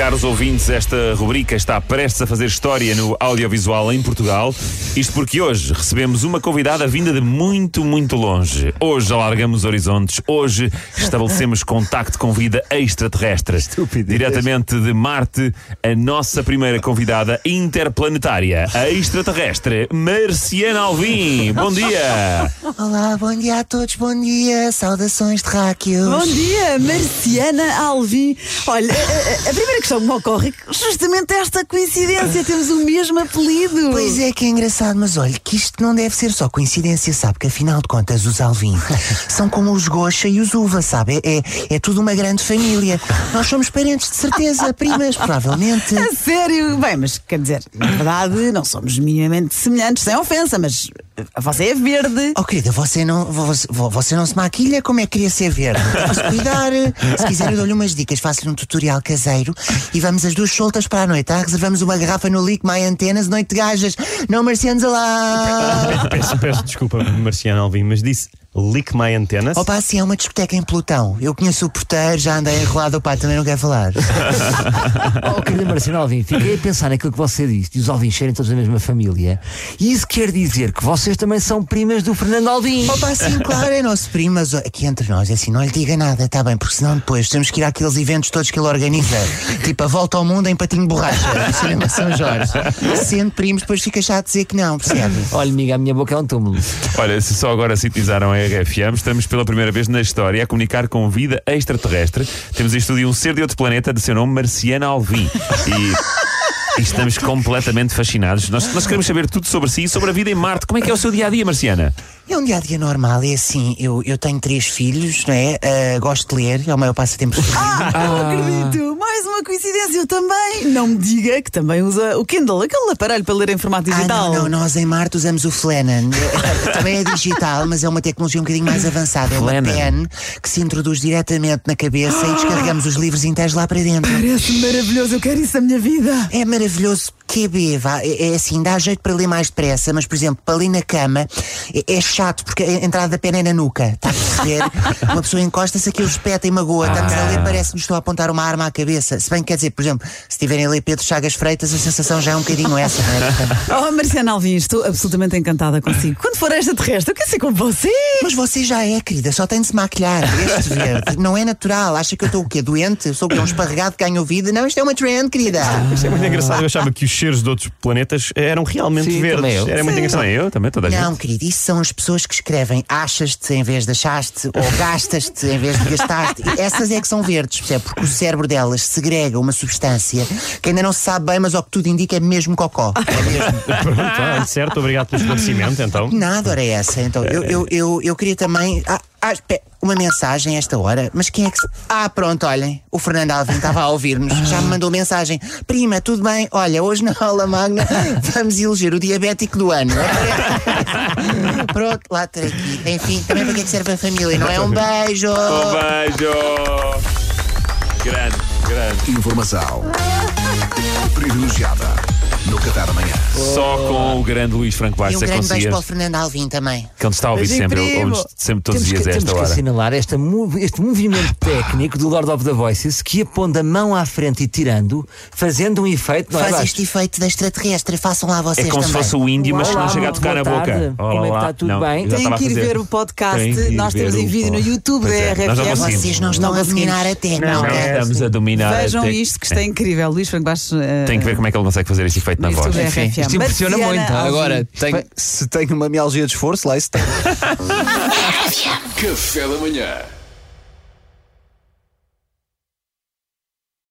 Caros ouvintes, esta rubrica está prestes a fazer história no audiovisual em Portugal. Isto porque hoje recebemos uma convidada vinda de muito, muito longe. Hoje alargamos horizontes. Hoje estabelecemos contacto com vida extraterrestre. Diretamente de Marte, a nossa primeira convidada interplanetária, a extraterrestre Marciana Alvim. Bom dia! Olá, bom dia a todos, bom dia, saudações de Ráquios. Bom dia, Marciana Alvim. Olha, a, a- a primeira questão que me ocorre justamente esta coincidência, temos o mesmo apelido. Pois é que é engraçado, mas olha, que isto não deve ser só coincidência, sabe? Que afinal de contas os Alvim são como os Goxa e os Uva, sabe? É, é, é tudo uma grande família. Nós somos parentes de certeza, primas, provavelmente. A sério? Bem, mas quer dizer, na verdade, não somos minimamente semelhantes, sem ofensa, mas você é verde. Oh querida, você não, você, você não se maquilha? Como é que queria ser verde? Vamos cuidar. Se quiser, eu dou-lhe umas dicas. Faço-lhe um tutorial caseiro e vamos as duas soltas para a noite. Tá? Reservamos uma garrafa no Lick My Antenas, noite de gajas. Não marcianos lá. Peço, peço desculpa, Marciano Alvim, mas disse lick my antenas. Opa, assim é uma discoteca em Plutão. Eu conheço o porteiro, já andei enrolado, o pai também não quer falar. Oh, querida Marciana Alvim, fiquei a pensar naquilo que você disse, de os Alvins serem todos da mesma família. E isso quer dizer que vocês também são primas do Fernando Alvim. Opa, sim, claro, é nosso primo, mas ó, aqui entre nós, é assim, não lhe diga nada, tá bem, porque senão depois temos que ir àqueles eventos todos que ele organiza, tipo a volta ao mundo em patinho de borracha, no cinema São Jorge. Sendo primos, depois fica chato dizer que não, percebe? Olha, amiga, a minha boca é um túmulo. Olha, se só agora sintonizaram a RFM, estamos pela primeira vez na história a comunicar com vida extraterrestre. Temos em estúdio um ser de outro planeta de seu nome Marciana Alvim. E, e estamos completamente fascinados. Nós, nós queremos saber tudo sobre si e sobre a vida em Marte. Como é que é o seu dia a dia, Marciana? É um dia a dia normal, é assim, eu, eu tenho três filhos, não é? Ah, gosto de ler, é o meu passatempo preferido. Ah, não acredito! Mais uma coincidência, eu também. Não me diga que também usa o Kindle, aquele aparelho para ler em formato Ah, digital. não, não, nós em Marte usamos o Flannan. Também é digital, mas é uma tecnologia um bocadinho mais avançada. É uma pen que se introduz diretamente na cabeça e descarregamos os livros inteiros lá para dentro. Parece maravilhoso, eu quero isso na minha vida. É maravilhoso. QB, vá, é, é assim, dá jeito para ler mais depressa, mas por exemplo, para ler na cama é, é chato porque a entrada da pena é na nuca. Está a perceber? uma pessoa encosta-se, aquilo espeta e magoa. Estamos a ler, parece que nos estou a apontar uma arma à cabeça. Se bem que quer dizer, por exemplo, se estiverem a ler Pedro Chagas Freitas, a sensação já é um bocadinho essa, não é? Portanto, Oh, Marciana Alvim, estou absolutamente encantada consigo. Quando for extraterrestre, eu quero ser com você. Mas você já é, querida, só tem de se maquilhar. Este verde não é natural. Acha que eu estou o quê? Doente? Eu sou o quê? Um esparregado que ganhou vida? Não, isto é uma trend, querida. Isto é muito engraçado. Eu achava que os cheiros de outros planetas eram realmente Sim, verdes. Era muito engraçado. Eu, também toda a Não, gente. querido, isso são as pessoas que escrevem achas-te em vez de achaste ou gastas-te em vez de gastaste. E Essas é que são verdes, percebe? Porque o cérebro delas segrega uma substância que ainda não se sabe bem, mas ao que tudo indica é mesmo cocó. É mesmo. Pronto, certo, obrigado pelo esclarecimento, então. Nada, ora é essa. Então, eu, eu, eu, eu queria também. Ah, ah, espera, uma mensagem a esta hora, mas quem é que. se- Ah, pronto, olhem, o Fernando Alvim estava a ouvir-nos, já me mandou mensagem. Prima, tudo bem? Olha, hoje na aula magna vamos eleger o diabético do ano. pronto, lá estarei aqui. Enfim, também para que é que serve a família, não é? Um beijo! Um beijo! Grande, grande. Informação privilegiada no Café da Manhã. Só com o grande Luís Franco E Bastos um é que grande beijo para o conseguias. Fernando Alvim também. Que ele está a ouvir Beijinho, sempre, primo. ouve-nos sempre todos os temos dias que, a esta temos que hora. assinalar esta mov- este movimento técnico do Lord of the Voices que aponta a mão à frente e tirando, fazendo um efeito. Não é, Faz Vasco? este efeito da extraterrestre, façam lá É vocês como se também. fosse o índio, mas que não Olá, chega a tocar na boa boca. tarde. Como é que está? Tudo Não, bem? eu já Tem estava a que ir fazer. ver o podcast. Tem que ir Nós temos ver em o vídeo no YouTube Pois da é, nós não RFM. conseguimos. Vocês não estão a dominar a técnica. Não, estamos a dominar. Vejam isto que está incrível. Luís Franco Bastos. eh, Tem que ver como é que ele consegue fazer esse efeito na voz. Enfim, RFM. Isto impressiona Marciana muito. Alvim. Agora, tenho- se tenho uma mialgia de esforço, lá isso tem. Café da manhã.